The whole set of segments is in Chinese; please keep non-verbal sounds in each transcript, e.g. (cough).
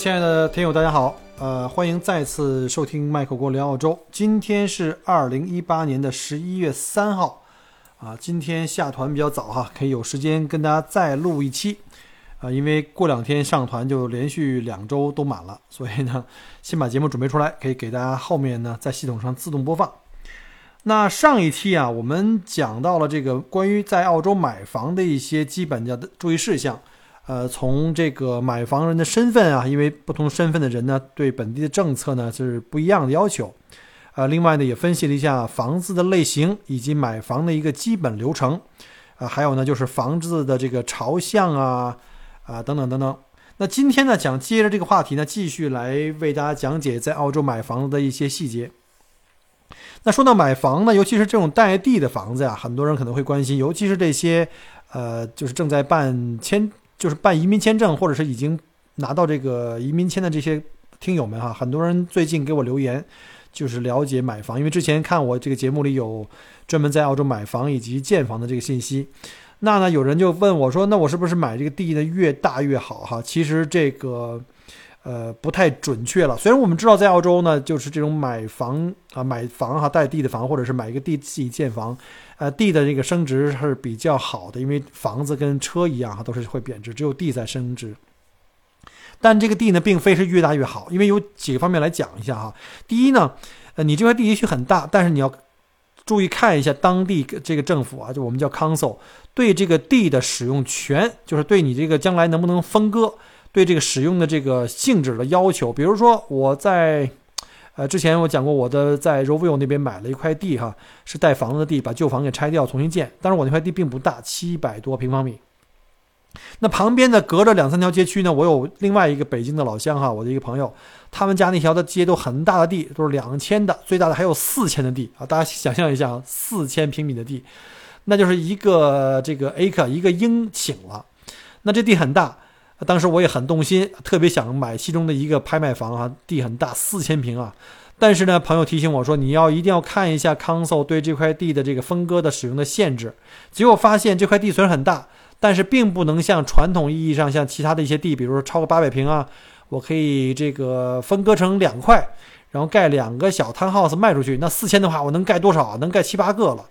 亲爱的听友，大家好，呃，欢迎再次收听麦克郭聊澳洲。今天是二零一八年的十一月三号，啊，今天下团比较早哈，可以有时间跟大家再录一期，啊，因为过两天上团就连续两周都满了，所以呢，(laughs) 先把节目准备出来，可以给大家后面呢在系统上自动播放。那上一期啊，我们讲到了这个关于在澳洲买房的一些基本的注意事项。呃，从这个买房人的身份啊，因为不同身份的人呢，对本地的政策呢是不一样的要求。呃，另外呢，也分析了一下房子的类型以及买房的一个基本流程。啊，还有呢，就是房子的这个朝向啊，啊等等等等。那今天呢，想接着这个话题呢，继续来为大家讲解在澳洲买房子的一些细节。那说到买房呢，尤其是这种带地的房子呀，很多人可能会关心，尤其是这些呃，就是正在办签。就是办移民签证，或者是已经拿到这个移民签的这些听友们哈，很多人最近给我留言，就是了解买房，因为之前看我这个节目里有专门在澳洲买房以及建房的这个信息。那呢，有人就问我说：“那我是不是买这个地呢越大越好？”哈，其实这个呃不太准确了。虽然我们知道在澳洲呢，就是这种买房啊买房哈带地的房，或者是买一个地自己建房。呃，地的这个升值是比较好的，因为房子跟车一样哈，都是会贬值，只有地在升值。但这个地呢，并非是越大越好，因为有几个方面来讲一下哈。第一呢，呃，你这块地也许很大，但是你要注意看一下当地这个政府啊，就我们叫 council，对这个地的使用权，就是对你这个将来能不能分割，对这个使用的这个性质的要求。比如说我在。呃，之前我讲过，我的在 Rovio 那边买了一块地，哈，是带房子的地，把旧房给拆掉，重新建。但是我那块地并不大，七百多平方米。那旁边的隔着两三条街区呢，我有另外一个北京的老乡，哈，我的一个朋友，他们家那条的街都很大的地，都是两千的，最大的还有四千的地啊！大家想象一下，四千平米的地，那就是一个这个 acre 一个英顷了。那这地很大。当时我也很动心，特别想买其中的一个拍卖房啊，地很大，四千平啊。但是呢，朋友提醒我说，你要一定要看一下 Council 对这块地的这个分割的使用的限制。结果发现这块地虽然很大，但是并不能像传统意义上像其他的一些地，比如说超过八百平啊，我可以这个分割成两块，然后盖两个小 townhouse 卖出去。那四千的话，我能盖多少？能盖七八个了。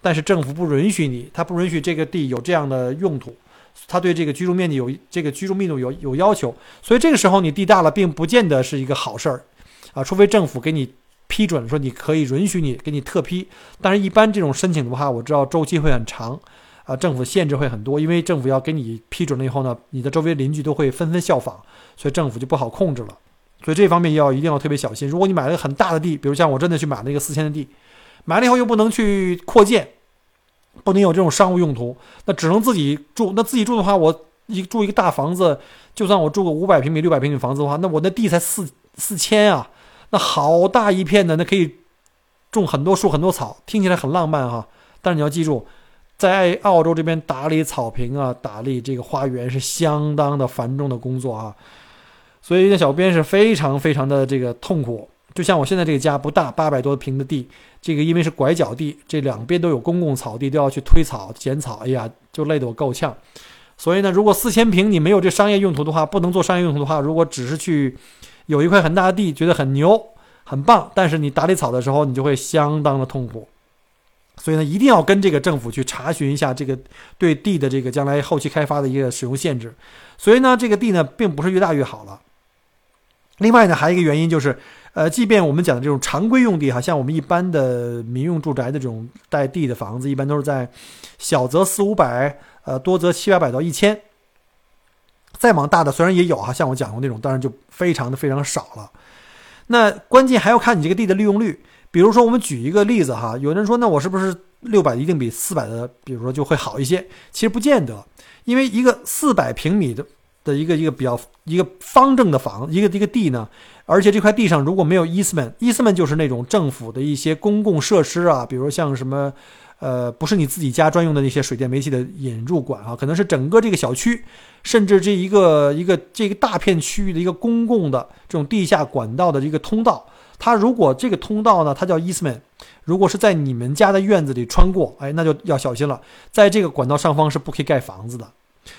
但是政府不允许你，他不允许这个地有这样的用途。他对这个居住面积有这个居住密度有有要求，所以这个时候你地大了，并不见得是一个好事儿，啊，除非政府给你批准，说你可以允许你给你特批，但是一般这种申请的话，我知道周期会很长，啊，政府限制会很多，因为政府要给你批准了以后呢，你的周围邻居都会纷纷效仿，所以政府就不好控制了，所以这方面要一定要特别小心。如果你买了很大的地，比如像我真的去买了一个四千的地，买了以后又不能去扩建。不能有这种商务用途，那只能自己住。那自己住的话，我一住一个大房子，就算我住个五百平米、六百平米房子的话，那我那地才四四千啊，那好大一片的，那可以种很多树、很多草，听起来很浪漫哈。但是你要记住，在澳洲这边打理草坪啊、打理这个花园是相当的繁重的工作啊，所以那小编是非常非常的这个痛苦。就像我现在这个家不大，八百多平的地，这个因为是拐角地，这两边都有公共草地，都要去推草、剪草，哎呀，就累得我够呛。所以呢，如果四千平你没有这商业用途的话，不能做商业用途的话，如果只是去有一块很大的地，觉得很牛、很棒，但是你打理草的时候，你就会相当的痛苦。所以呢，一定要跟这个政府去查询一下这个对地的这个将来后期开发的一个使用限制。所以呢，这个地呢，并不是越大越好了。另外呢，还有一个原因就是。呃，即便我们讲的这种常规用地，哈，像我们一般的民用住宅的这种带地的房子，一般都是在小则四五百，呃，多则七八百到一千。再往大的虽然也有哈，像我讲过那种，当然就非常的非常少了。那关键还要看你这个地的利用率。比如说，我们举一个例子哈，有人说，那我是不是六百一定比四百的，比如说就会好一些？其实不见得，因为一个四百平米的的一个一个比较一个方正的房，一个一个地呢，而且这块地上如果没有 easement，easement 就是那种政府的一些公共设施啊，比如像什么。呃，不是你自己家专用的那些水电煤气的引入管啊，可能是整个这个小区，甚至这一个一个这个大片区域的一个公共的这种地下管道的一个通道。它如果这个通道呢，它叫 easement，如果是在你们家的院子里穿过，哎，那就要小心了。在这个管道上方是不可以盖房子的。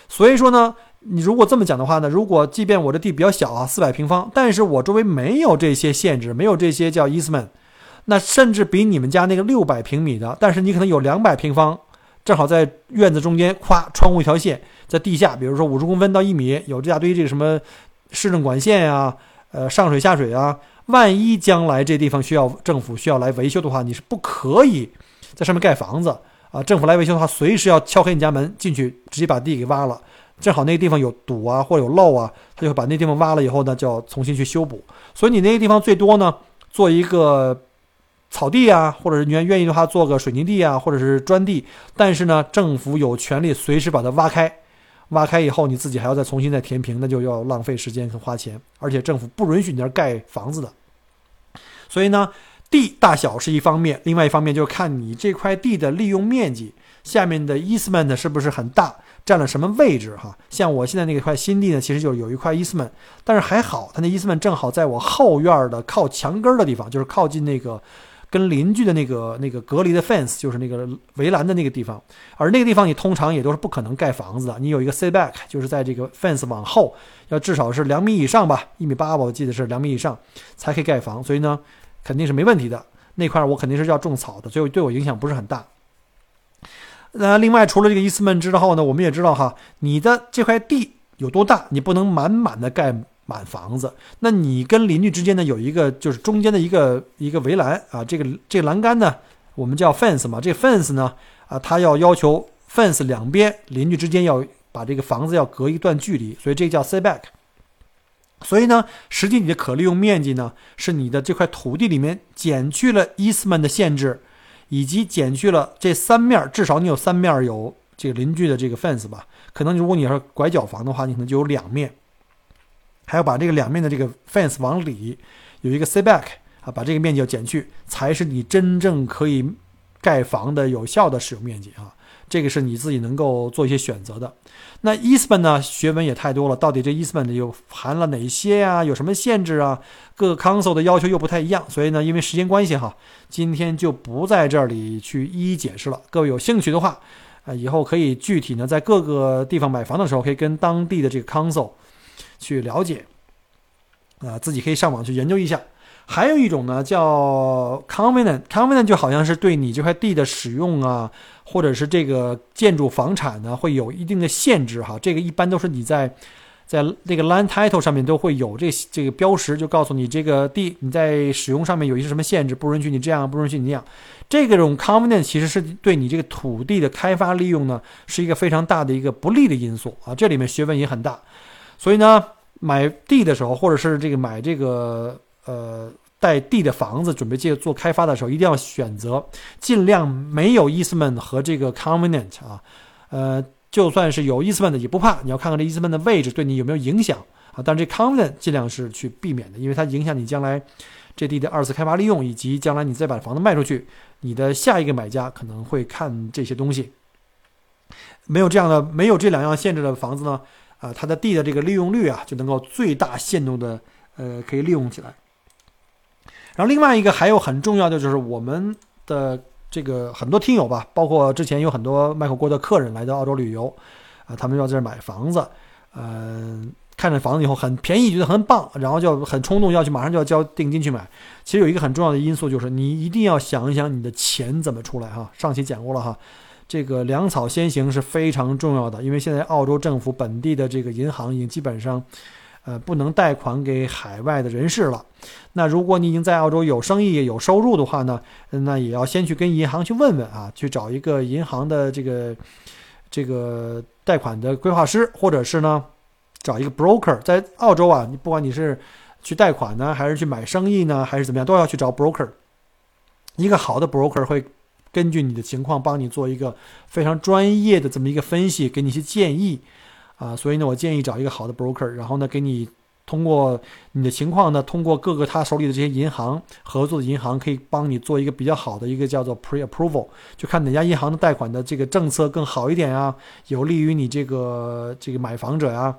所以说呢，你如果这么讲的话呢，如果即便我的地比较小啊，四百平方，但是我周围没有这些限制，没有这些叫 easement。那甚至比你们家那个六百平米的，但是你可能有两百平方，正好在院子中间，咵，穿过一条线，在地下，比如说五十公分到一米，有这大堆这个什么市政管线呀，呃，上水下水啊，万一将来这地方需要政府需要来维修的话，你是不可以在上面盖房子啊。政府来维修的话，随时要敲开你家门进去，直接把地给挖了。正好那个地方有堵啊，或者有漏啊，他就会把那地方挖了以后呢，就要重新去修补。所以你那个地方最多呢，做一个。草地啊，或者是你愿意的话，做个水泥地啊，或者是砖地。但是呢，政府有权利随时把它挖开，挖开以后你自己还要再重新再填平，那就要浪费时间和花钱。而且政府不允许你那盖房子的。所以呢，地大小是一方面，另外一方面就看你这块地的利用面积，下面的 easement 是不是很大，占了什么位置哈。像我现在那块新地呢，其实就是有一块伊斯曼但是还好，它那伊斯曼正好在我后院的靠墙根的地方，就是靠近那个。跟邻居的那个那个隔离的 fence 就是那个围栏的那个地方，而那个地方你通常也都是不可能盖房子的。你有一个 setback，就是在这个 fence 往后要至少是两米以上吧，一米八吧，我记得是两米以上才可以盖房，所以呢肯定是没问题的。那块我肯定是要种草的，所以对我影响不是很大。那另外除了这个 easement 之后呢，我们也知道哈，你的这块地有多大，你不能满满的盖。满房子，那你跟邻居之间呢有一个就是中间的一个一个围栏啊，这个这栏杆呢，我们叫 fence 嘛，这 fence 呢啊，它要要求 fence 两边邻居之间要把这个房子要隔一段距离，所以这个叫 setback。所以呢，实际你的可利用面积呢，是你的这块土地里面减去了 easement 的限制，以及减去了这三面，至少你有三面有这个邻居的这个 fence 吧，可能如果你要是拐角房的话，你可能就有两面。还要把这个两面的这个 fence 往里有一个 setback 啊，把这个面积要减去，才是你真正可以盖房的有效的使用面积啊。这个是你自己能够做一些选择的。那 easement 呢，学问也太多了，到底这 easement 又含了哪些呀？有什么限制啊？各个 council 的要求又不太一样，所以呢，因为时间关系哈，今天就不在这里去一一解释了。各位有兴趣的话，啊，以后可以具体呢，在各个地方买房的时候，可以跟当地的这个 council。去了解，啊，自己可以上网去研究一下。还有一种呢，叫 covenant，covenant 就好像是对你这块地的使用啊，或者是这个建筑房产呢，会有一定的限制哈。这个一般都是你在在那个 land title 上面都会有这这个标识，就告诉你这个地你在使用上面有一些什么限制，不允许你这样，不允许你那样。这个种 covenant 其实是对你这个土地的开发利用呢，是一个非常大的一个不利的因素啊。这里面学问也很大。所以呢，买地的时候，或者是这个买这个呃带地的房子，准备借做开发的时候，一定要选择尽量没有 easement 和这个 covenant 啊，呃，就算是有 easement 也不怕，你要看看这 easement 的位置对你有没有影响啊。但是这 covenant 尽量是去避免的，因为它影响你将来这地的二次开发利用，以及将来你再把房子卖出去，你的下一个买家可能会看这些东西。没有这样的，没有这两样限制的房子呢？啊，它的地的这个利用率啊，就能够最大限度的呃可以利用起来。然后另外一个还有很重要的就是我们的这个很多听友吧，包括之前有很多麦克锅的客人来到澳洲旅游，啊，他们要在这买房子，嗯，看着房子以后很便宜，觉得很棒，然后就很冲动要去马上就要交定金去买。其实有一个很重要的因素就是你一定要想一想你的钱怎么出来哈。上期讲过了哈。这个粮草先行是非常重要的，因为现在澳洲政府本地的这个银行已经基本上，呃，不能贷款给海外的人士了。那如果你已经在澳洲有生意、有收入的话呢，那也要先去跟银行去问问啊，去找一个银行的这个这个贷款的规划师，或者是呢，找一个 broker。在澳洲啊，你不管你是去贷款呢，还是去买生意呢，还是怎么样，都要去找 broker。一个好的 broker 会根据你的情况帮你做一个非常专业的这么一个分析，给你一些建议啊。所以呢，我建议找一个好的 broker，然后呢，给你通过你的情况呢，通过各个他手里的这些银行合作的银行，可以帮你做一个比较好的一个叫做 pre approval，就看哪家银行的贷款的这个政策更好一点啊，有利于你这个这个买房者呀。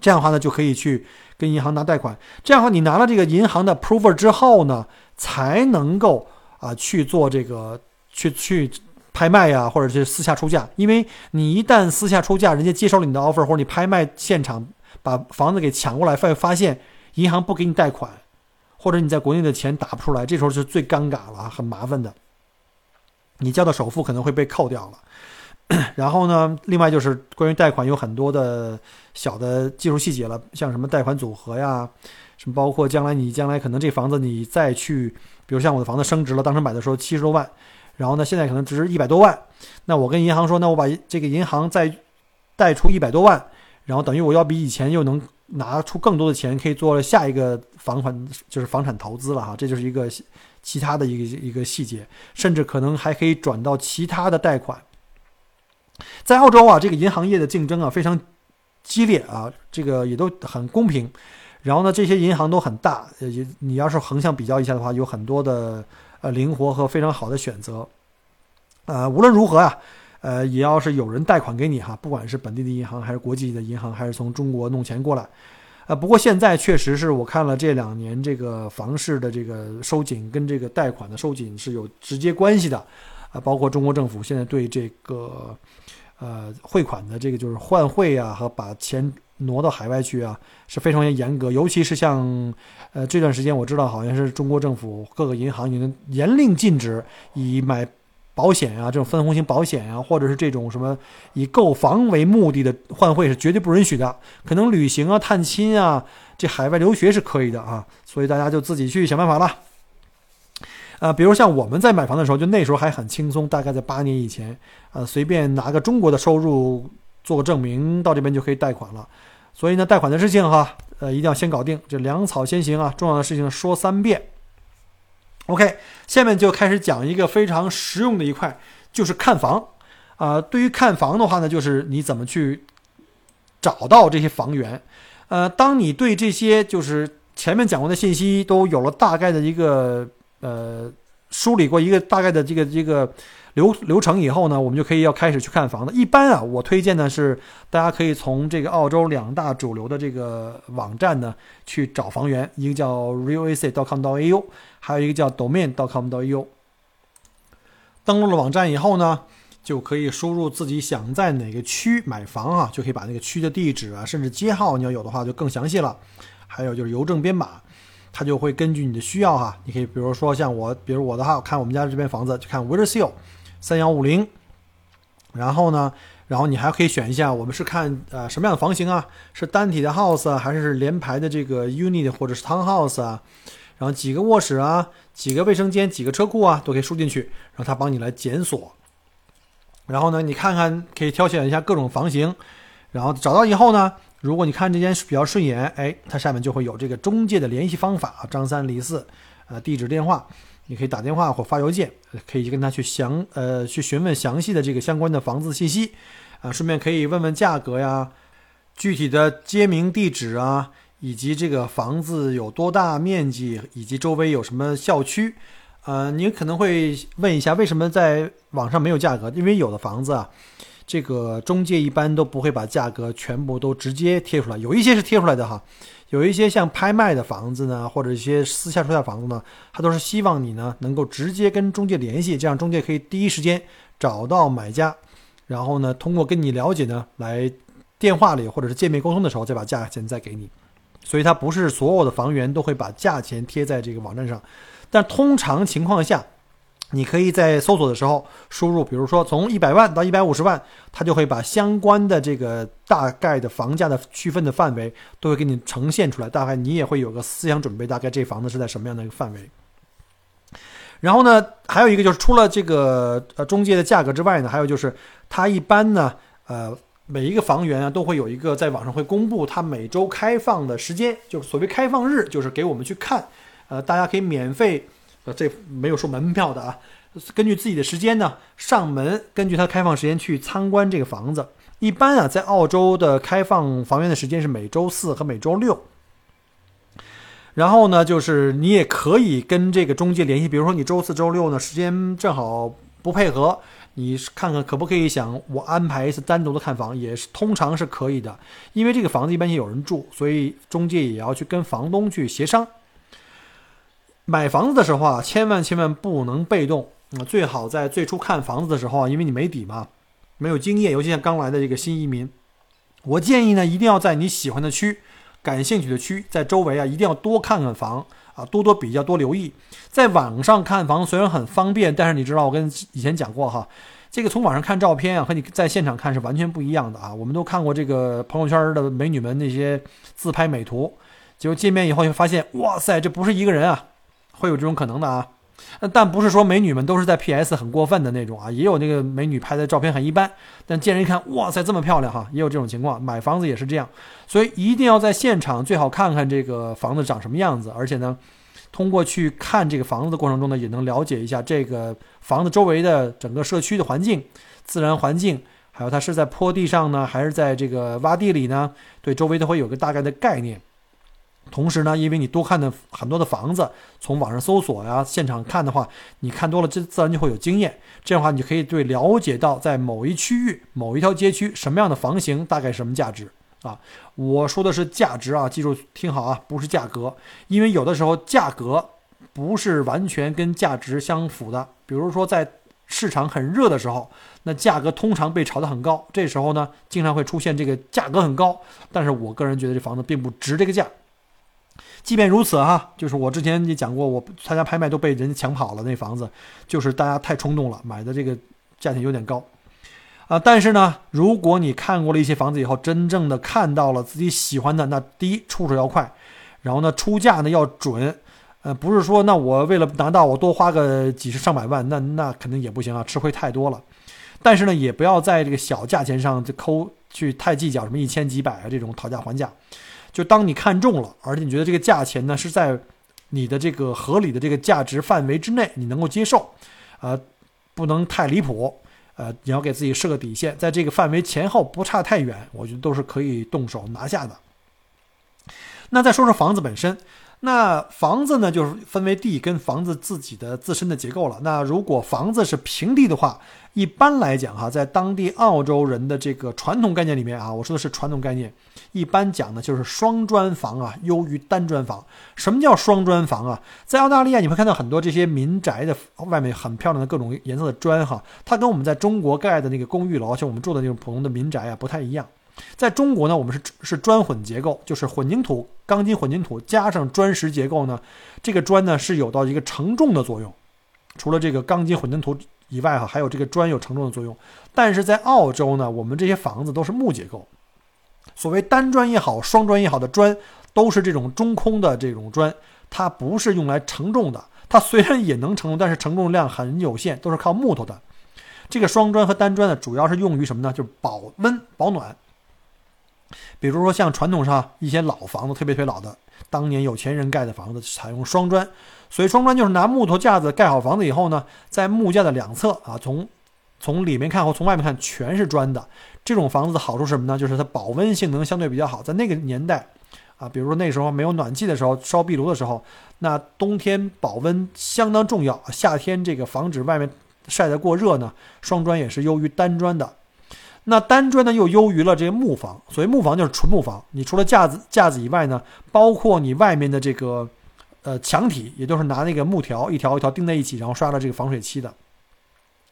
这样的话呢，就可以去跟银行拿贷款。这样的话，你拿了这个银行的 approval 之后呢，才能够啊去做这个去去拍卖呀，或者是私下出价。因为你一旦私下出价，人家接收了你的 offer，或者你拍卖现场把房子给抢过来，发发现银行不给你贷款，或者你在国内的钱打不出来，这时候是最尴尬了，很麻烦的。你交的首付可能会被扣掉了。(clears throat) 然后呢，另外就是关于贷款有很多的小的技术细节了，像什么贷款组合呀，什么包括将来你将来可能这房子你再去，比如像我的房子升值了，当时买的时候七十多万，然后呢现在可能值一百多万，那我跟银行说，那我把这个银行再贷出一百多万，然后等于我要比以前又能拿出更多的钱，可以做下一个房款就是房产投资了哈，这就是一个其他的一个一个细节，甚至可能还可以转到其他的贷款。在澳洲啊，这个银行业的竞争啊非常激烈啊，这个也都很公平。然后呢，这些银行都很大，也，你要是横向比较一下的话，有很多的呃灵活和非常好的选择。呃，无论如何啊，呃，也要是有人贷款给你哈，不管是本地的银行还是国际的银行，还是从中国弄钱过来。呃，不过现在确实是我看了这两年这个房市的这个收紧跟这个贷款的收紧是有直接关系的啊，包括中国政府现在对这个。呃，汇款的这个就是换汇啊，和把钱挪到海外去啊，是非常严格。尤其是像，呃，这段时间我知道好像是中国政府各个银行已经严令禁止以买保险啊，这种分红型保险啊，或者是这种什么以购房为目的的换汇是绝对不允许的。可能旅行啊、探亲啊，这海外留学是可以的啊，所以大家就自己去想办法了。啊，比如像我们在买房的时候，就那时候还很轻松，大概在八年以前，呃，随便拿个中国的收入做个证明，到这边就可以贷款了。所以呢，贷款的事情哈，呃，一定要先搞定，这粮草先行啊，重要的事情说三遍。OK，下面就开始讲一个非常实用的一块，就是看房。啊，对于看房的话呢，就是你怎么去找到这些房源。呃，当你对这些就是前面讲过的信息都有了大概的一个。呃，梳理过一个大概的这个这个流流程以后呢，我们就可以要开始去看房子。一般啊，我推荐的是大家可以从这个澳洲两大主流的这个网站呢去找房源，一个叫 realac.com.au，还有一个叫 domain.com.au。登录了网站以后呢，就可以输入自己想在哪个区买房啊，就可以把那个区的地址啊，甚至街号你要有的话就更详细了。还有就是邮政编码。它就会根据你的需要哈，你可以比如说像我，比如我的话，看我们家这边房子就看 w i t e r s e a l 三幺五零，然后呢，然后你还可以选一下，我们是看呃什么样的房型啊？是单体的 house 啊，还是连排的这个 unit 或者是 townhouse 啊？然后几个卧室啊，几个卫生间，几个车库啊，都可以输进去，然后它帮你来检索。然后呢，你看看可以挑选一下各种房型，然后找到以后呢。如果你看这间比较顺眼，哎，它下面就会有这个中介的联系方法，张三李四，呃，地址电话，你可以打电话或发邮件，可以跟他去详呃去询问详细的这个相关的房子信息，啊，顺便可以问问价格呀，具体的街名地址啊，以及这个房子有多大面积，以及周围有什么校区，呃，你可能会问一下为什么在网上没有价格，因为有的房子啊。这个中介一般都不会把价格全部都直接贴出来，有一些是贴出来的哈，有一些像拍卖的房子呢，或者一些私下出价房子呢，他都是希望你呢能够直接跟中介联系，这样中介可以第一时间找到买家，然后呢通过跟你了解呢，来电话里或者是见面沟通的时候再把价钱再给你，所以它不是所有的房源都会把价钱贴在这个网站上，但通常情况下。你可以在搜索的时候输入，比如说从一百万到一百五十万，它就会把相关的这个大概的房价的区分的范围都会给你呈现出来，大概你也会有个思想准备，大概这房子是在什么样的一个范围。然后呢，还有一个就是除了这个呃中介的价格之外呢，还有就是它一般呢，呃，每一个房源啊都会有一个在网上会公布它每周开放的时间，就是所谓开放日，就是给我们去看，呃，大家可以免费，这没有收门票的啊，根据自己的时间呢上门，根据它开放时间去参观这个房子。一般啊，在澳洲的开放房源的时间是每周四和每周六。然后呢，就是你也可以跟这个中介联系，比如说你周四周六呢时间正好不配合。你看看可不可以想我安排一次单独的看房，也是通常是可以的，因为这个房子一般性有人住，所以中介也要去跟房东去协商。买房子的时候啊，千万千万不能被动啊，最好在最初看房子的时候啊，因为你没底嘛，没有经验，尤其像刚来的这个新移民，我建议呢，一定要在你喜欢的区、感兴趣的区，在周围啊，一定要多看看房。啊，多多比较，多留意。在网上看房虽然很方便，但是你知道，我跟以前讲过哈，这个从网上看照片啊，和你在现场看是完全不一样的啊。我们都看过这个朋友圈的美女们那些自拍美图，结果见面以后就发现，哇塞，这不是一个人啊，会有这种可能的啊。但不是说美女们都是在 PS 很过分的那种啊，也有那个美女拍的照片很一般，但见人一看，哇塞，这么漂亮哈，也有这种情况。买房子也是这样，所以一定要在现场最好看看这个房子长什么样子，而且呢，通过去看这个房子的过程中呢，也能了解一下这个房子周围的整个社区的环境、自然环境，还有它是在坡地上呢，还是在这个洼地里呢？对周围都会有个大概的概念。同时呢，因为你多看的很多的房子，从网上搜索呀，现场看的话，你看多了，这自然就会有经验。这样的话，你可以对了解到在某一区域、某一条街区什么样的房型，大概什么价值啊？我说的是价值啊，记住听好啊，不是价格，因为有的时候价格不是完全跟价值相符的。比如说在市场很热的时候，那价格通常被炒得很高，这时候呢，经常会出现这个价格很高，但是我个人觉得这房子并不值这个价。即便如此哈，就是我之前也讲过，我参加拍卖都被人抢跑了那房子，就是大家太冲动了，买的这个价钱有点高，啊，但是呢，如果你看过了一些房子以后，真正的看到了自己喜欢的，那第一出手要快，然后呢出价呢要准，呃，不是说那我为了拿到我多花个几十上百万，那那肯定也不行啊，吃亏太多了，但是呢也不要在这个小价钱上就抠去太计较什么一千几百啊这种讨价还价。就当你看中了，而且你觉得这个价钱呢是在你的这个合理的这个价值范围之内，你能够接受，呃，不能太离谱，呃，你要给自己设个底线，在这个范围前后不差太远，我觉得都是可以动手拿下的。那再说说房子本身。那房子呢，就是分为地跟房子自己的自身的结构了。那如果房子是平地的话，一般来讲哈，在当地澳洲人的这个传统概念里面啊，我说的是传统概念，一般讲的就是双砖房啊，优于单砖房。什么叫双砖房啊？在澳大利亚你会看到很多这些民宅的外面很漂亮的各种颜色的砖哈，它跟我们在中国盖的那个公寓楼，像我们住的那种普通的民宅啊，不太一样。在中国呢，我们是是砖混结构，就是混凝土、钢筋混凝土加上砖石结构呢。这个砖呢是有到一个承重的作用，除了这个钢筋混凝土以外哈，还有这个砖有承重的作用。但是在澳洲呢，我们这些房子都是木结构，所谓单砖也好，双砖也好的砖，都是这种中空的这种砖，它不是用来承重的。它虽然也能承重，但是承重量很有限，都是靠木头的。这个双砖和单砖呢，主要是用于什么呢？就是保温保暖。比如说像传统上一些老房子，特别特别老的，当年有钱人盖的房子，采用双砖。所以双砖就是拿木头架子盖好房子以后呢，在木架的两侧啊，从从里面看或从外面看全是砖的。这种房子的好处是什么呢？就是它保温性能相对比较好。在那个年代啊，比如说那时候没有暖气的时候，烧壁炉的时候，那冬天保温相当重要，夏天这个防止外面晒得过热呢，双砖也是优于单砖的。那单砖呢，又优于了这个木房。所谓木房就是纯木房，你除了架子架子以外呢，包括你外面的这个呃墙体，也都是拿那个木条一条一条钉在一起，然后刷了这个防水漆的。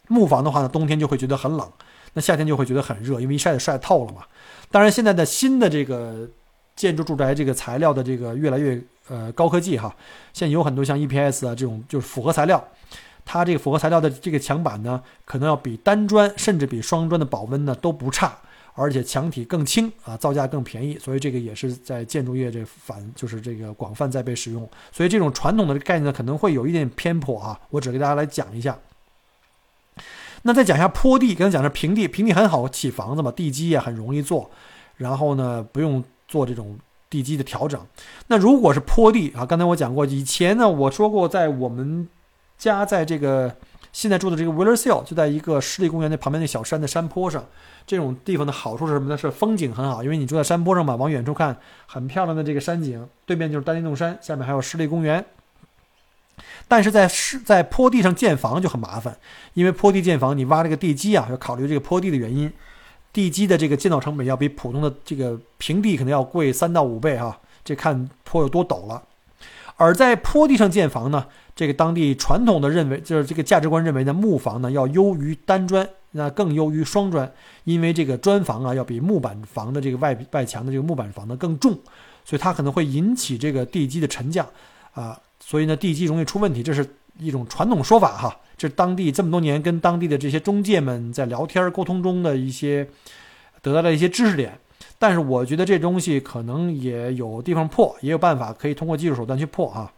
木房的话呢，冬天就会觉得很冷，那夏天就会觉得很热，因为一晒就晒透了嘛。当然，现在的新的这个建筑住宅这个材料的这个越来越呃高科技哈，现在有很多像 EPS 啊这种就是复合材料。它这个复合材料的这个墙板呢，可能要比单砖甚至比双砖的保温呢都不差，而且墙体更轻啊，造价更便宜，所以这个也是在建筑业这反就是这个广泛在被使用。所以这种传统的概念呢可能会有一点偏颇啊，我只给大家来讲一下。那再讲一下坡地，刚才讲的平地，平地很好起房子嘛，地基也很容易做，然后呢不用做这种地基的调整。那如果是坡地啊，刚才我讲过，以前呢我说过，在我们家在这个现在住的这个 w i l l e r s Hill，就在一个湿地公园的旁边那小山的山坡上。这种地方的好处是什么呢？是风景很好，因为你住在山坡上嘛，往远处看很漂亮的这个山景，对面就是丹尼洞山，下面还有湿地公园。但是在是在坡地上建房就很麻烦，因为坡地建房，你挖这个地基啊，要考虑这个坡地的原因，地基的这个建造成本要比普通的这个平地可能要贵三到五倍哈，这看坡有多陡了。而在坡地上建房呢，这个当地传统的认为就是这个价值观认为呢，木房呢要优于单砖，那更优于双砖，因为这个砖房啊要比木板房的这个外外墙的这个木板房呢更重，所以它可能会引起这个地基的沉降啊。所以呢，地基容易出问题，这是一种传统说法哈。这当地这么多年跟当地的这些中介们在聊天沟通中的一些得到的一些知识点。但是我觉得这东西可能也有地方破，也有办法可以通过技术手段去破啊。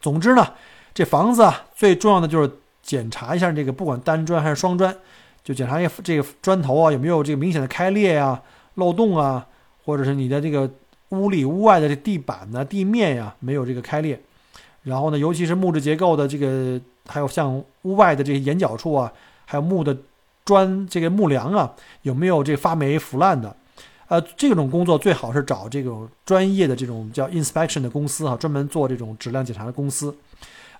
总之呢，这房子啊，最重要的就是检查一下这个，不管单砖还是双砖，就检查一下这个砖头啊有没有这个明显的开裂呀、漏洞啊，或者是你的这个。屋里屋外的这地板呢、地面呀，没有这个开裂。然后呢，尤其是木质结构的这个，还有像屋外的这些眼角处啊，还有木的砖这个木梁啊，有没有这发霉腐烂的？呃，这种工作最好是找这种专业的这种叫 inspection 的公司啊，专门做这种质量检查的公司。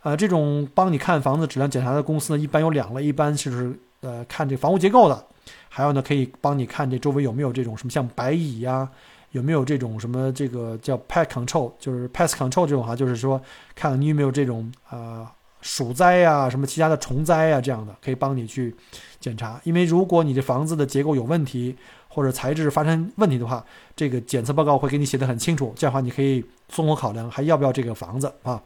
呃，这种帮你看房子质量检查的公司呢，一般有两类，一般就是呃看这房屋结构的，还有呢可以帮你看这周围有没有这种什么像白蚁呀。有没有这种什么这个叫 pest control，就是 pest control 这种哈，就是说看你有没有这种啊鼠灾呀，什么其他的虫灾呀这样的，可以帮你去检查。因为如果你的房子的结构有问题或者材质发生问题的话，这个检测报告会给你写的很清楚，这样的话你可以综合考量还要不要这个房子啊。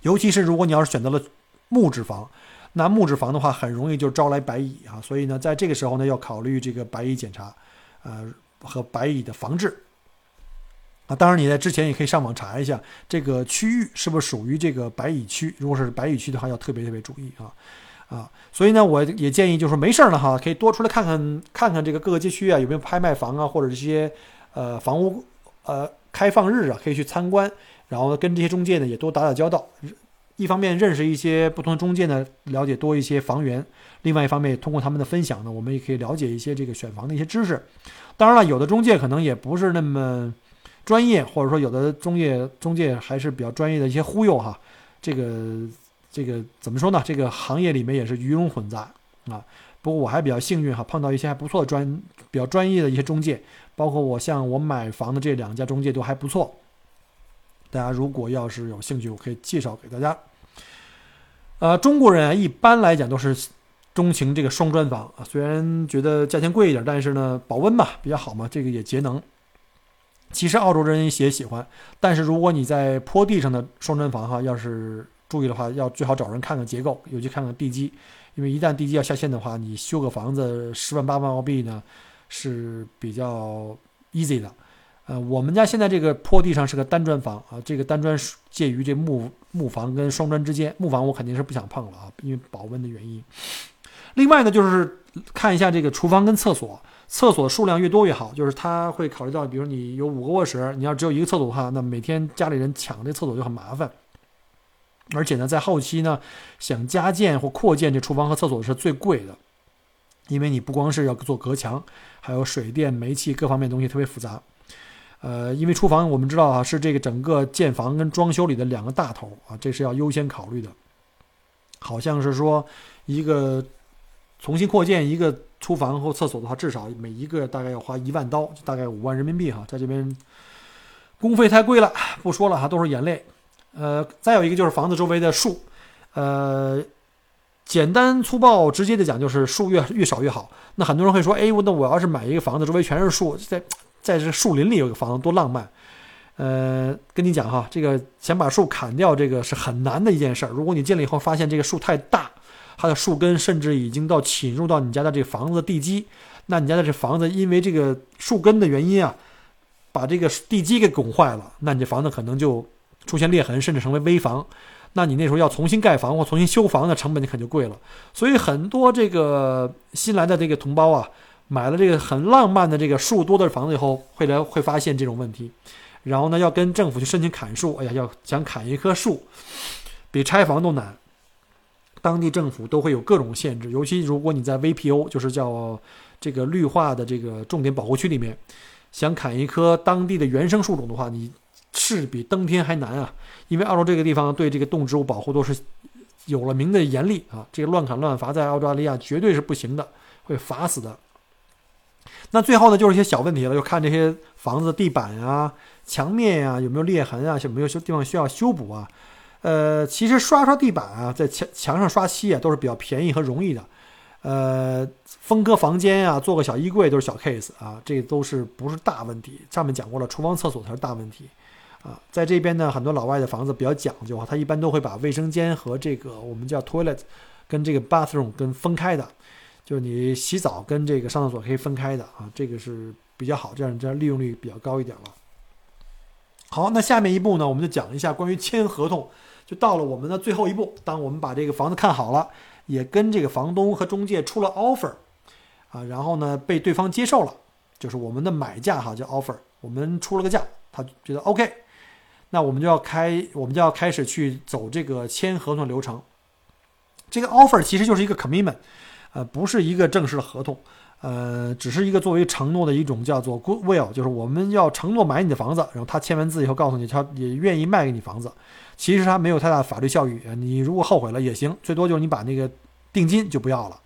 尤其是如果你要是选择了木质房，那木质房的话很容易就招来白蚁啊，所以呢，在这个时候呢要考虑这个白蚁检查，呃。和白蚁的防治啊，当然你在之前也可以上网查一下这个区域是不是属于这个白蚁区。如果是白蚁区的话，要特别特别注意啊啊！所以呢，我也建议就是没事儿了哈，可以多出来看看看看这个各个街区啊有没有拍卖房啊，或者这些呃房屋呃开放日啊，可以去参观，然后跟这些中介呢也多打打交道。一方面认识一些不同的中介呢，了解多一些房源；另外一方面，通过他们的分享呢，我们也可以了解一些这个选房的一些知识。当然了，有的中介可能也不是那么专业，或者说有的中介中介还是比较专业的一些忽悠哈。这个这个怎么说呢？这个行业里面也是鱼龙混杂啊。不过我还比较幸运哈，碰到一些还不错的专比较专业的一些中介，包括我像我买房的这两家中介都还不错。大家如果要是有兴趣，我可以介绍给大家。呃，中国人啊，一般来讲都是。钟情这个双砖房啊，虽然觉得价钱贵一点，但是呢，保温嘛比较好嘛，这个也节能。其实澳洲人也喜欢，但是如果你在坡地上的双砖房哈，要是注意的话，要最好找人看看结构，尤其看看地基，因为一旦地基要下陷的话，你修个房子十万八万澳币呢是比较 easy 的。呃，我们家现在这个坡地上是个单砖房啊，这个单砖介于这木木房跟双砖之间，木房我肯定是不想碰了啊，因为保温的原因。另外呢，就是看一下这个厨房跟厕所，厕所数量越多越好。就是他会考虑到，比如你有五个卧室，你要只有一个厕所的话，那每天家里人抢这厕所就很麻烦。而且呢，在后期呢，想加建或扩建这厨房和厕所是最贵的，因为你不光是要做隔墙，还有水电煤气各方面东西特别复杂。呃，因为厨房我们知道啊，是这个整个建房跟装修里的两个大头啊，这是要优先考虑的。好像是说一个。重新扩建一个厨房或厕所的话，至少每一个大概要花一万刀，大概五万人民币哈，在这边工费太贵了，不说了哈，都是眼泪。呃，再有一个就是房子周围的树，呃，简单粗暴直接的讲就是树越越少越好。那很多人会说，哎，那我要是买一个房子，周围全是树，在在这树林里有个房子多浪漫。呃，跟你讲哈，这个想把树砍掉，这个是很难的一件事儿。如果你进来以后发现这个树太大。它的树根甚至已经到侵入到你家的这房子的地基，那你家的这房子因为这个树根的原因啊，把这个地基给拱坏了，那你这房子可能就出现裂痕，甚至成为危房。那你那时候要重新盖房或重新修房的成本就可就贵了。所以很多这个新来的这个同胞啊，买了这个很浪漫的这个树多的房子以后，会来会发现这种问题，然后呢要跟政府去申请砍树，哎呀，要想砍一棵树，比拆房都难。当地政府都会有各种限制，尤其如果你在 VPO，就是叫这个绿化的这个重点保护区里面，想砍一棵当地的原生树种的话，你是比登天还难啊！因为澳洲这个地方对这个动植物保护都是有了名的严厉啊，这个乱砍乱伐在澳大利亚绝对是不行的，会罚死的。那最后呢，就是一些小问题了，就看这些房子地板啊、墙面呀有没有裂痕啊，有没有些地方需要修补啊。呃，其实刷刷地板啊，在墙墙上刷漆啊，都是比较便宜和容易的。呃，分割房间啊，做个小衣柜都是小 case 啊，这都是不是大问题。上面讲过了，厨房、厕所才是大问题啊。在这边呢，很多老外的房子比较讲究啊，他一般都会把卫生间和这个我们叫 toilet 跟这个 bathroom 跟分开的，就是你洗澡跟这个上厕所可以分开的啊，这个是比较好，这样这样利用率比较高一点了。好，那下面一步呢，我们就讲一下关于签合同。就到了我们的最后一步，当我们把这个房子看好了，也跟这个房东和中介出了 offer，啊，然后呢被对方接受了，就是我们的买价哈叫 offer，我们出了个价，他觉得 OK，那我们就要开，我们就要开始去走这个签合同流程。这个 offer 其实就是一个 commitment，呃，不是一个正式的合同。呃，只是一个作为承诺的一种叫做 goodwill，就是我们要承诺买你的房子，然后他签完字以后告诉你，他也愿意卖给你房子。其实他没有太大法律效益，你如果后悔了也行，最多就是你把那个定金就不要了。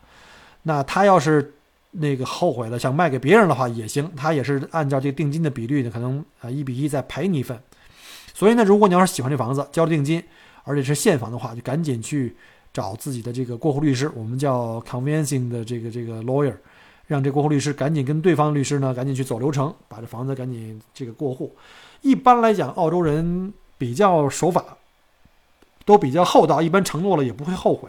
那他要是那个后悔了想卖给别人的话也行，他也是按照这个定金的比率呢，可能啊一比一再赔你一份。所以呢，如果你要是喜欢这房子，交了定金，而且是现房的话，就赶紧去找自己的这个过户律师，我们叫 convincing 的这个这个 lawyer。让这过户律师赶紧跟对方律师呢，赶紧去走流程，把这房子赶紧这个过户。一般来讲，澳洲人比较守法，都比较厚道，一般承诺了也不会后悔。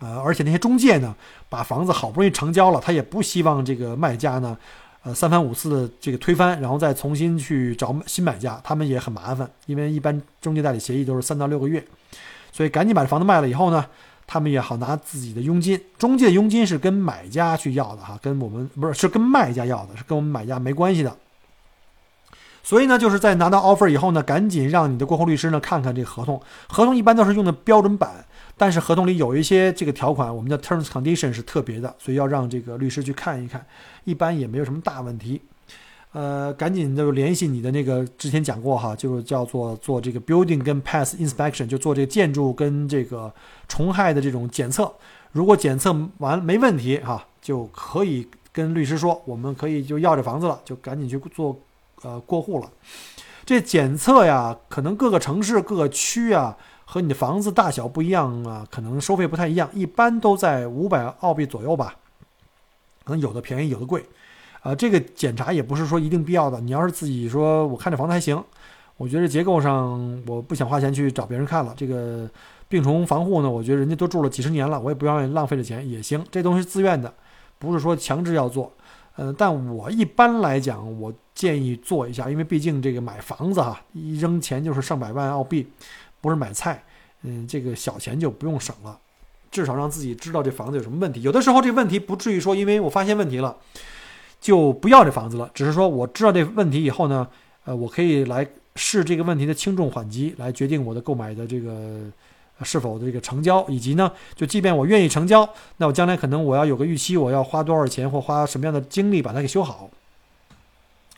呃，而且那些中介呢，把房子好不容易成交了，他也不希望这个卖家呢，呃，三番五次的这个推翻，然后再重新去找新买家，他们也很麻烦，因为一般中介代理协议都是三到六个月，所以赶紧把这房子卖了以后呢。他们也好拿自己的佣金，中介佣金是跟买家去要的哈，跟我们不是是跟卖家要的，是跟我们买家没关系的。所以呢，就是在拿到 offer 以后呢，赶紧让你的过户律师呢看看这个合同。合同一般都是用的标准版，但是合同里有一些这个条款，我们叫 terms condition 是特别的，所以要让这个律师去看一看。一般也没有什么大问题。呃，赶紧就联系你的那个，之前讲过哈，就是叫做做这个 building 跟 pass inspection，就做这个建筑跟这个虫害的这种检测。如果检测完没问题哈，就可以跟律师说，我们可以就要这房子了，就赶紧去做呃过户了。这检测呀，可能各个城市各个区啊和你的房子大小不一样啊，可能收费不太一样，一般都在五百澳币左右吧，可能有的便宜，有的贵。啊，这个检查也不是说一定必要的。你要是自己说，我看这房子还行，我觉得结构上我不想花钱去找别人看了。这个病虫防护呢，我觉得人家都住了几十年了，我也不愿意浪费这钱也行。这东西自愿的，不是说强制要做。嗯，但我一般来讲，我建议做一下，因为毕竟这个买房子哈，一扔钱就是上百万澳币，不是买菜，嗯，这个小钱就不用省了，至少让自己知道这房子有什么问题。有的时候这问题不至于说，因为我发现问题了。就不要这房子了，只是说我知道这问题以后呢，呃，我可以来试这个问题的轻重缓急，来决定我的购买的这个是否这个成交，以及呢，就即便我愿意成交，那我将来可能我要有个预期，我要花多少钱或花什么样的精力把它给修好，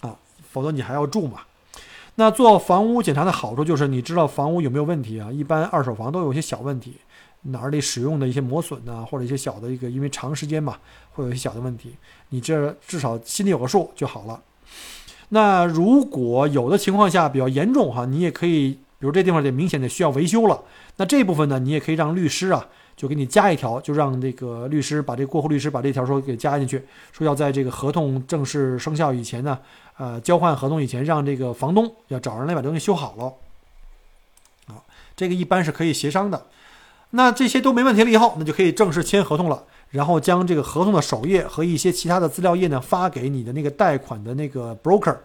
啊，否则你还要住嘛。那做房屋检查的好处就是你知道房屋有没有问题啊？一般二手房都有一些小问题。哪里使用的一些磨损呐，或者一些小的一个，因为长时间嘛，会有一些小的问题，你这至少心里有个数就好了。那如果有的情况下比较严重哈，你也可以，比如这地方得明显的需要维修了，那这部分呢，你也可以让律师啊，就给你加一条，就让这个律师把这过户律师把这条说给加进去，说要在这个合同正式生效以前呢，呃，交换合同以前，让这个房东要找人来把东西修好了。啊，这个一般是可以协商的。那这些都没问题了以后，那就可以正式签合同了。然后将这个合同的首页和一些其他的资料页呢发给你的那个贷款的那个 broker。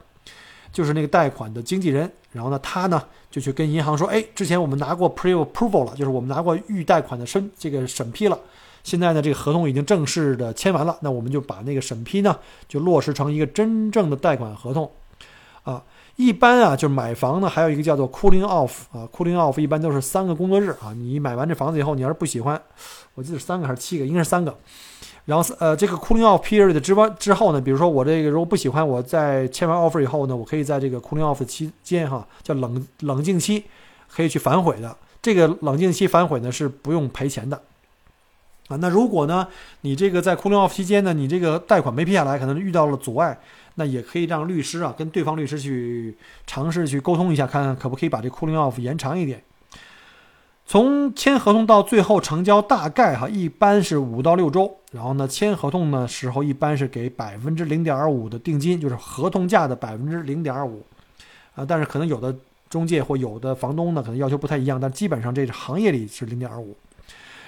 就是那个贷款的经纪人，然后呢，他呢就去跟银行说，哎，之前我们拿过 pre approval 了，就是我们拿过预贷款的审这个审批了，现在呢这个合同已经正式的签完了，那我们就把那个审批呢就落实成一个真正的贷款合同，啊。一般啊，就是买房呢，还有一个叫做 cooling off 啊，cooling off 一般都是三个工作日啊。你买完这房子以后，你要是不喜欢，我记得是三个还是七个，应该是三个。然后呃，这个 cooling off period 之完之后呢，比如说我这个如果不喜欢，我在签完 offer 以后呢，我可以在这个 cooling off 期间哈，叫冷冷静期，可以去反悔的。这个冷静期反悔呢是不用赔钱的啊。那如果呢，你这个在 cooling off 期间呢，你这个贷款没批下来，可能遇到了阻碍。那也可以让律师啊跟对方律师去尝试去沟通一下，看看可不可以把这 cooling off 延长一点。从签合同到最后成交，大概哈一般是五到六周。然后呢，签合同的时候一般是给百分之零点五的定金，就是合同价的百分之零点五。啊，但是可能有的中介或有的房东呢可能要求不太一样，但基本上这行业里是零点五。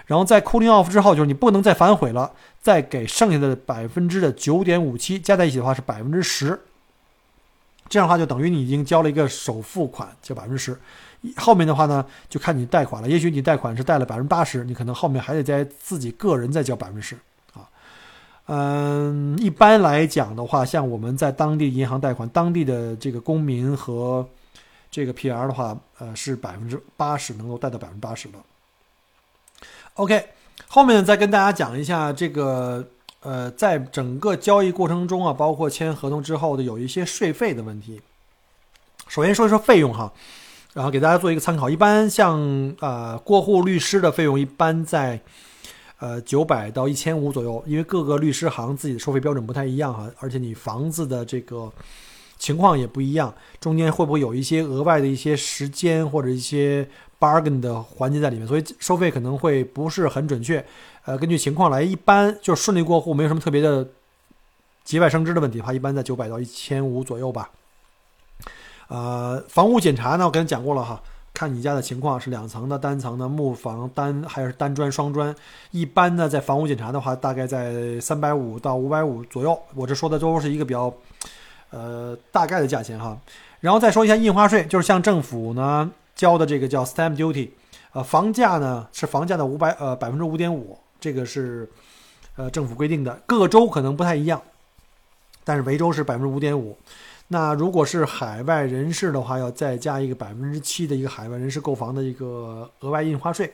然后在 cooling off 之后，就是你不能再反悔了，再给剩下的百分之的九点五七加在一起的话是百分之十，这样的话就等于你已经交了一个首付款，就百分之十。后面的话呢，就看你贷款了。也许你贷款是贷了百分之八十，你可能后面还得在自己个人再交百分之十。嗯，一般来讲的话，像我们在当地银行贷款，当地的这个公民和这个 PR 的话，呃，是百分之八十能够贷到百分之八十的。OK，后面再跟大家讲一下这个，呃，在整个交易过程中啊，包括签合同之后的有一些税费的问题。首先说一说费用哈，然后给大家做一个参考。一般像呃过户律师的费用一般在呃九百到一千五左右，因为各个律师行自己的收费标准不太一样哈，而且你房子的这个情况也不一样，中间会不会有一些额外的一些时间或者一些。bargain 的环节在里面，所以收费可能会不是很准确。呃，根据情况来，一般就顺利过户，没有什么特别的节外生枝的问题的话，一般在九百到一千五左右吧。呃，房屋检查呢，我跟你讲过了哈，看你家的情况是两层的、单层的、木房单还是单砖、双砖。一般呢，在房屋检查的话，大概在三百五到五百五左右。我这说的都是一个比较呃大概的价钱哈。然后再说一下印花税，就是向政府呢。交的这个叫 stamp duty，呃，房价呢是房价的五百呃百分之五点五，这个是呃政府规定的，各州可能不太一样，但是维州是百分之五点五。那如果是海外人士的话，要再加一个百分之七的一个海外人士购房的一个额外印花税。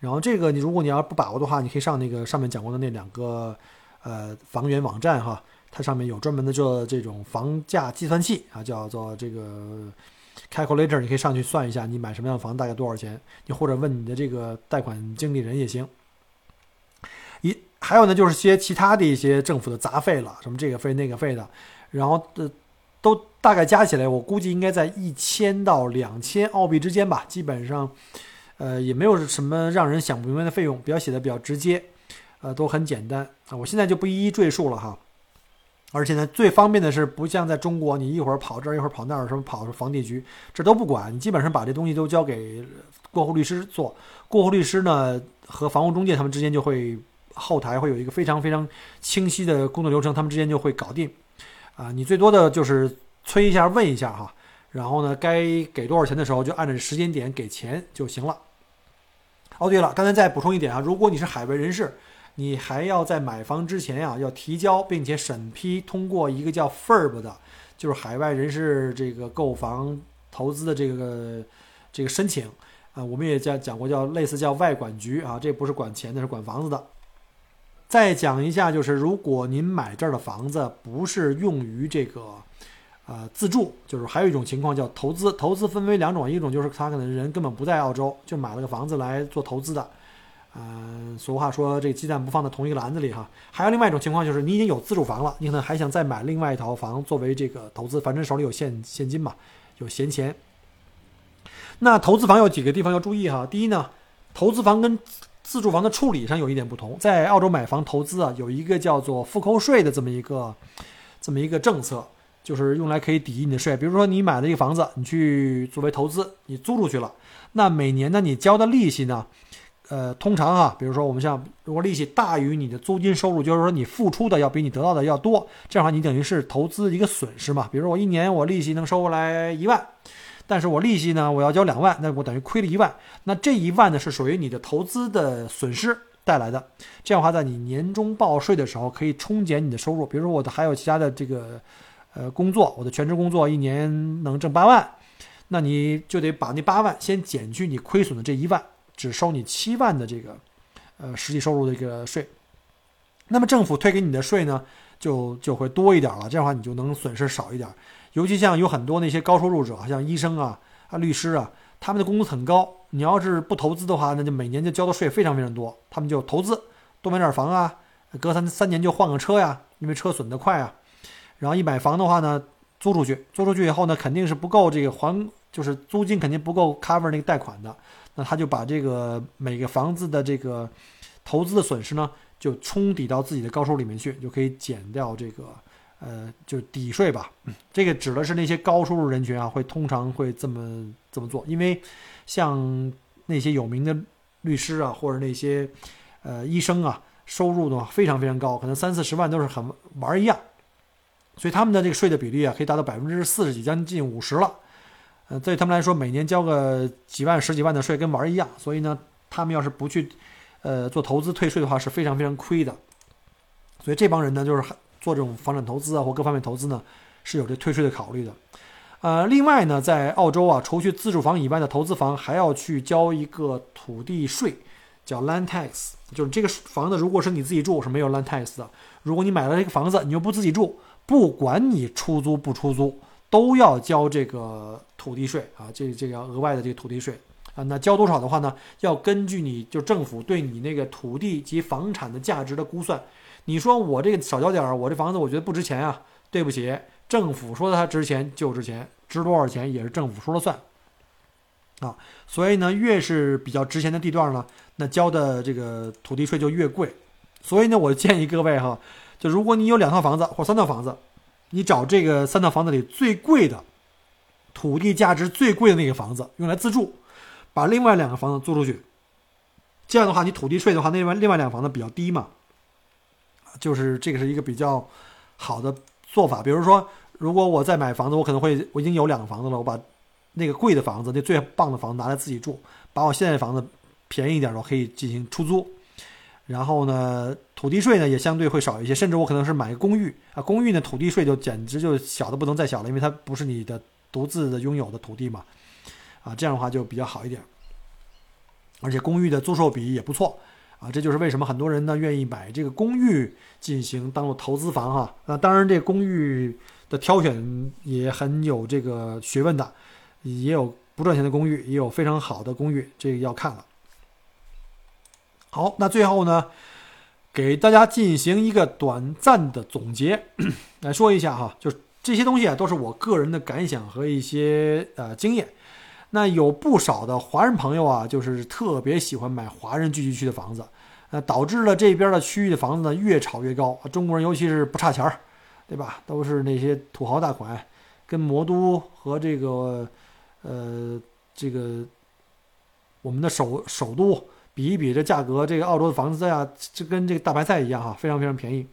然后这个你如果你要不把握的话，你可以上那个上面讲过的那两个呃房源网站哈，它上面有专门的做这种房价计算器啊，叫做这个。Calculator，你可以上去算一下，你买什么样的房大概多少钱？你或者问你的这个贷款经理人也行。一还有呢，就是些其他的一些政府的杂费了，什么这个费那个费的，然后的都大概加起来，我估计应该在一千到两千澳币之间吧。基本上，呃，也没有什么让人想不明白的费用，比较写的比较直接，呃，都很简单啊。我现在就不一一赘述了哈。而且呢，最方便的是，不像在中国，你一会儿跑这儿，一会儿跑那儿，什么跑房地局，这都不管，你基本上把这东西都交给过户律师做。过户律师呢和房屋中介他们之间就会后台会有一个非常非常清晰的工作流程，他们之间就会搞定。啊，你最多的就是催一下，问一下哈，然后呢，该给多少钱的时候就按照时间点给钱就行了。哦，对了，刚才再补充一点啊，如果你是海外人士。你还要在买房之前呀，要提交并且审批通过一个叫 FIRB 的，就是海外人士这个购房投资的这个这个申请啊，我们也讲讲过，叫类似叫外管局啊，这不是管钱的，是管房子的。再讲一下，就是如果您买这儿的房子不是用于这个呃自住，就是还有一种情况叫投资，投资分为两种，一种就是他可能人根本不在澳洲，就买了个房子来做投资的。嗯，俗话说，这鸡蛋不放在同一个篮子里哈。还有另外一种情况，就是你已经有自住房了，你可能还想再买另外一套房作为这个投资，反正手里有现现金嘛，有闲钱。那投资房有几个地方要注意哈。第一呢，投资房跟自住房的处理上有一点不同。在澳洲买房投资啊，有一个叫做复扣税的这么一个这么一个政策，就是用来可以抵你的税。比如说你买了一个房子，你去作为投资，你租出去了，那每年呢你交的利息呢？呃，通常啊，比如说我们像如果利息大于你的租金收入，就是说你付出的要比你得到的要多，这样的话你等于是投资一个损失嘛。比如说我一年我利息能收回来一万，但是我利息呢我要交两万，那我等于亏了一万。那这一万呢是属于你的投资的损失带来的，这样的话在你年终报税的时候可以冲减你的收入。比如说我的还有其他的这个呃工作，我的全职工作一年能挣八万，那你就得把那八万先减去你亏损的这一万。只收你七万的这个，呃，实际收入的一个税，那么政府退给你的税呢，就就会多一点了。这样的话，你就能损失少一点。尤其像有很多那些高收入者，像医生啊、啊律师啊，他们的工资很高。你要是不投资的话，那就每年就交的税非常非常多。他们就投资，多买点房啊，隔三三年就换个车呀，因为车损得快啊。然后一买房的话呢，租出去，租出去以后呢，肯定是不够这个还，就是租金肯定不够 cover 那个贷款的。那他就把这个每个房子的这个投资的损失呢，就冲抵到自己的高收入里面去，就可以减掉这个呃，就抵税吧。这个指的是那些高收入人群啊，会通常会这么这么做，因为像那些有名的律师啊，或者那些呃医生啊，收入的话非常非常高，可能三四十万都是很玩一样，所以他们的这个税的比例啊，可以达到百分之四十几，将近五十了。呃，对他们来说，每年交个几万、十几万的税跟玩儿一样，所以呢，他们要是不去，呃，做投资退税的话，是非常非常亏的。所以这帮人呢，就是做这种房产投资啊，或各方面投资呢，是有这退税的考虑的。呃，另外呢，在澳洲啊，除去自住房以外的投资房，还要去交一个土地税，叫 land tax，就是这个房子如果是你自己住是没有 land tax 的。如果你买了这个房子，你又不自己住，不管你出租不出租。都要交这个土地税啊，这这个额外的这个土地税啊，那交多少的话呢？要根据你就政府对你那个土地及房产的价值的估算。你说我这个少交点儿，我这房子我觉得不值钱啊。对不起，政府说它值钱就值钱，值多少钱也是政府说了算啊。所以呢，越是比较值钱的地段呢，那交的这个土地税就越贵。所以呢，我建议各位哈，就如果你有两套房子或三套房子。你找这个三套房子里最贵的，土地价值最贵的那个房子用来自住，把另外两个房子租出去。这样的话，你土地税的话，另外另外两个房子比较低嘛，就是这个是一个比较好的做法。比如说，如果我在买房子，我可能会我已经有两个房子了，我把那个贵的房子、那最棒的房子拿来自己住，把我现在的房子便宜一点的可以进行出租。然后呢，土地税呢也相对会少一些，甚至我可能是买公寓啊，公寓呢土地税就简直就小的不能再小了，因为它不是你的独自的拥有的土地嘛，啊，这样的话就比较好一点，而且公寓的租售比也不错啊，这就是为什么很多人呢愿意买这个公寓进行当做投资房哈。那当然，这公寓的挑选也很有这个学问的，也有不赚钱的公寓，也有非常好的公寓，这个要看了。好，那最后呢，给大家进行一个短暂的总结，(coughs) 来说一下哈，就这些东西啊，都是我个人的感想和一些呃经验。那有不少的华人朋友啊，就是特别喜欢买华人聚集区的房子，呃，导致了这边的区域的房子呢越炒越高。中国人尤其是不差钱儿，对吧？都是那些土豪大款，跟魔都和这个呃这个我们的首首都。比一比这价格，这个澳洲的房子呀，就跟这个大白菜一样哈，非常非常便宜，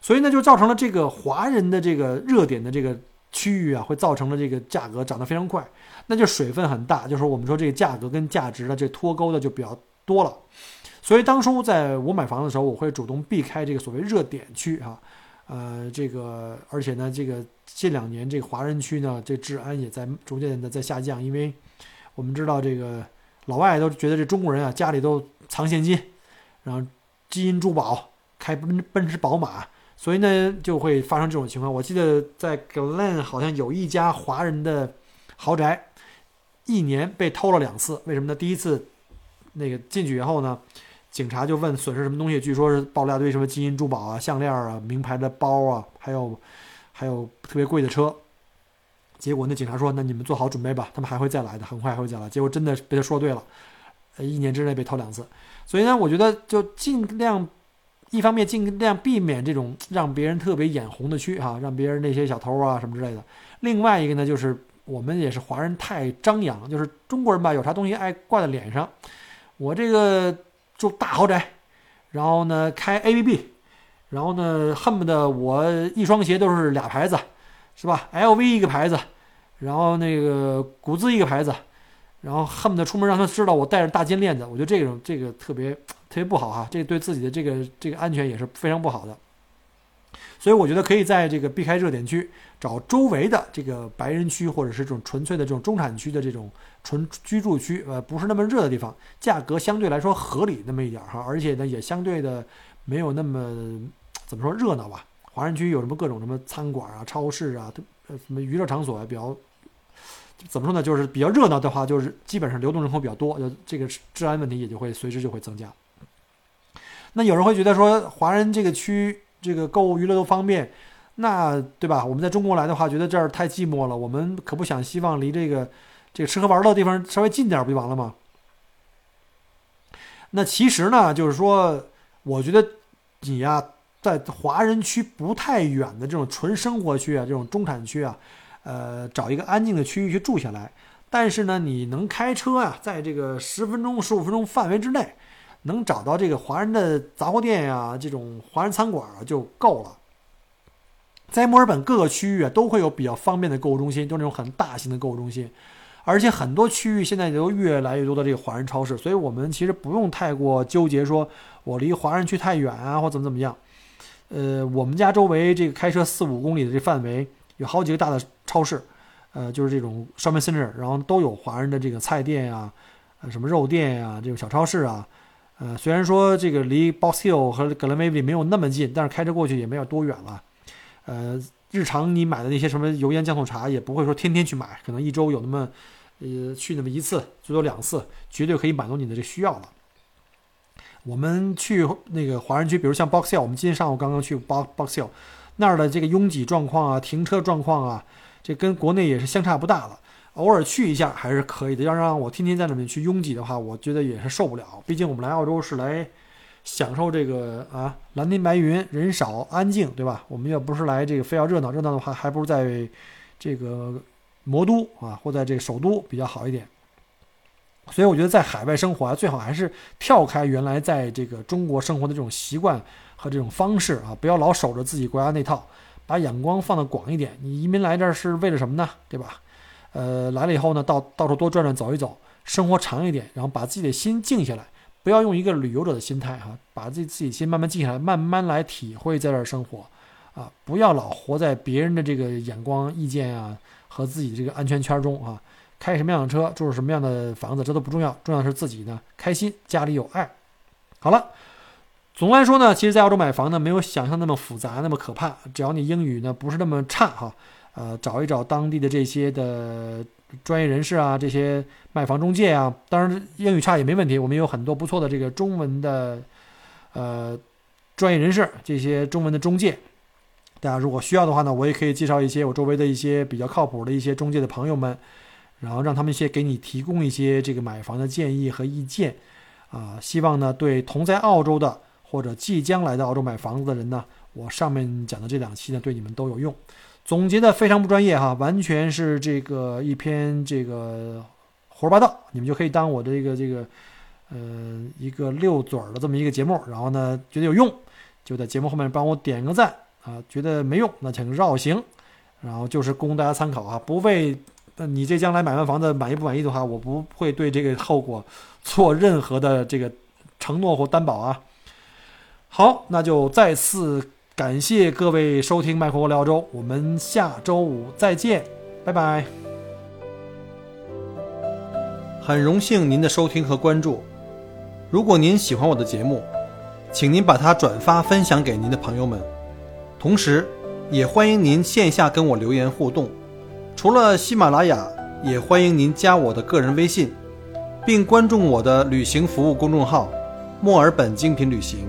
所以呢，就造成了这个华人的这个热点的这个区域啊，会造成了这个价格涨得非常快，那就水分很大，就是我们说这个价格跟价值的这脱钩的就比较多了。所以当初在我买房的时候，我会主动避开这个所谓热点区啊，呃，这个而且呢，这个近两年这个华人区呢，这治安也在逐渐的在下降，因为我们知道这个。老外都觉得这中国人啊，家里都藏现金，然后金银珠宝，开奔奔驰宝马，所以呢就会发生这种情况。我记得在 Glen 好像有一家华人的豪宅，一年被偷了两次。为什么呢？第一次那个进去以后呢，警察就问损失什么东西，据说是爆了一大堆什么金银珠宝啊、项链啊、名牌的包啊，还有还有特别贵的车。结果那警察说：“那你们做好准备吧，他们还会再来的，很快还会再来。”结果真的被他说对了，一年之内被偷两次。所以呢，我觉得就尽量，一方面尽量避免这种 (tsk) 让别人特别眼红的区哈，让别人那些小偷啊什么之类的。另外一个呢，就是我们也是华人太张扬，就是中国人吧，有啥东西爱挂在脸上。我这个住大豪宅，然后呢开 ABB，然后呢恨不得我一双鞋都是俩牌子，是吧？LV 一个牌子，然后那个古兹一个牌子，然后恨不得出门让他知道我带着大金链子。我觉得这种这个特别特别不好哈，这对自己的这个这个安全也是非常不好的。所以我觉得可以在这个避开热点区，找周围的这个白人区或者是这种纯粹的这种中产区的这种纯居住区，呃，不是那么热的地方，价格相对来说合理那么一点哈，而且呢也相对的没有那么怎么说热闹吧。华人区有什么各种什么餐馆啊、超市啊，呃，什么娱乐场所啊，比较怎么说呢？就是比较热闹的话，就是基本上流动人口比较多，就这个治安问题也就会随之就会增加。那有人会觉得说，华人这个区。这个购物娱乐都方便，那对吧？我们在中国来的话，觉得这儿太寂寞了。我们可不想希望离这个这个吃喝玩乐的地方稍微近点儿，不就完了吗？那其实呢，就是说，我觉得你呀，在华人区不太远的这种纯生活区啊，这种中产区啊，呃，找一个安静的区域去住下来。但是呢，你能开车啊，在这个十分钟、十五分钟范围之内。能找到这个华人的杂货店呀，这种华人餐馆啊就够了。在墨尔本各个区域啊，都会有比较方便的购物中心，就那种很大型的购物中心，而且很多区域现在都越来越多的这个华人超市，所以我们其实不用太过纠结，说我离华人区太远啊，或怎么怎么样。呃，我们家周围这个开车四五公里的这范围，有好几个大的超市，呃，就是这种 shopping center，然后都有华人的这个菜店呀，呃，什么肉店呀，这种小超市啊。呃，虽然说这个离 Box Hill 和 Glenmavy 没有那么近，但是开车过去也没有多远了。呃，日常你买的那些什么油盐酱醋茶，也不会说天天去买，可能一周有那么，呃，去那么一次，最多两次，绝对可以满足你的这需要了。我们去那个华人区，比如像 Box Hill，我们今天上午刚刚去 Box Box Hill 那儿的这个拥挤状况啊，停车状况啊，这跟国内也是相差不大了。偶尔去一下还是可以的，要让我天天在那边去拥挤的话，我觉得也是受不了。毕竟我们来澳洲是来享受这个啊蓝天白云、人少安静，对吧？我们又不是来这个非要热闹，热闹的话还不如在这个魔都啊或在这个首都比较好一点。所以我觉得在海外生活啊，最好还是跳开原来在这个中国生活的这种习惯和这种方式啊，不要老守着自己国家那套，把眼光放得广一点。你移民来这儿是为了什么呢？对吧？呃，来了以后呢，到到处多转转，走一走，生活长一点，然后把自己的心静下来，不要用一个旅游者的心态哈，把自己自己心慢慢静下来，慢慢来体会在这儿生活，啊，不要老活在别人的这个眼光、意见啊和自己这个安全圈中啊。开什么样的车，住什么样的房子，这都不重要，重要的是自己呢开心，家里有爱。好了，总的来说呢，其实在澳洲买房呢，没有想象那么复杂，那么可怕，只要你英语呢不是那么差哈。呃，找一找当地的这些的专业人士啊，这些卖房中介啊，当然英语差也没问题，我们有很多不错的这个中文的呃专业人士，这些中文的中介，大家如果需要的话呢，我也可以介绍一些我周围的一些比较靠谱的一些中介的朋友们，然后让他们先给你提供一些这个买房的建议和意见，啊，希望呢对同在澳洲的或者即将来到澳洲买房子的人呢，我上面讲的这两期呢对你们都有用。总结的非常不专业哈，完全是这个一篇这个胡说八道，你们就可以当我的这个这个呃一个溜嘴儿的这么一个节目，然后呢觉得有用，就在节目后面帮我点个赞啊，觉得没用那请绕行，然后就是供大家参考啊，不为你这将来买完房子满意不满意的话，我不会对这个后果做任何的这个承诺或担保啊。好，那就再次。感谢各位收听麦克国聊周，我们下周五再见，拜拜。很荣幸您的收听和关注，如果您喜欢我的节目，请您把它转发分享给您的朋友们，同时也欢迎您线下跟我留言互动。除了喜马拉雅，也欢迎您加我的个人微信，并关注我的旅行服务公众号“墨尔本精品旅行”。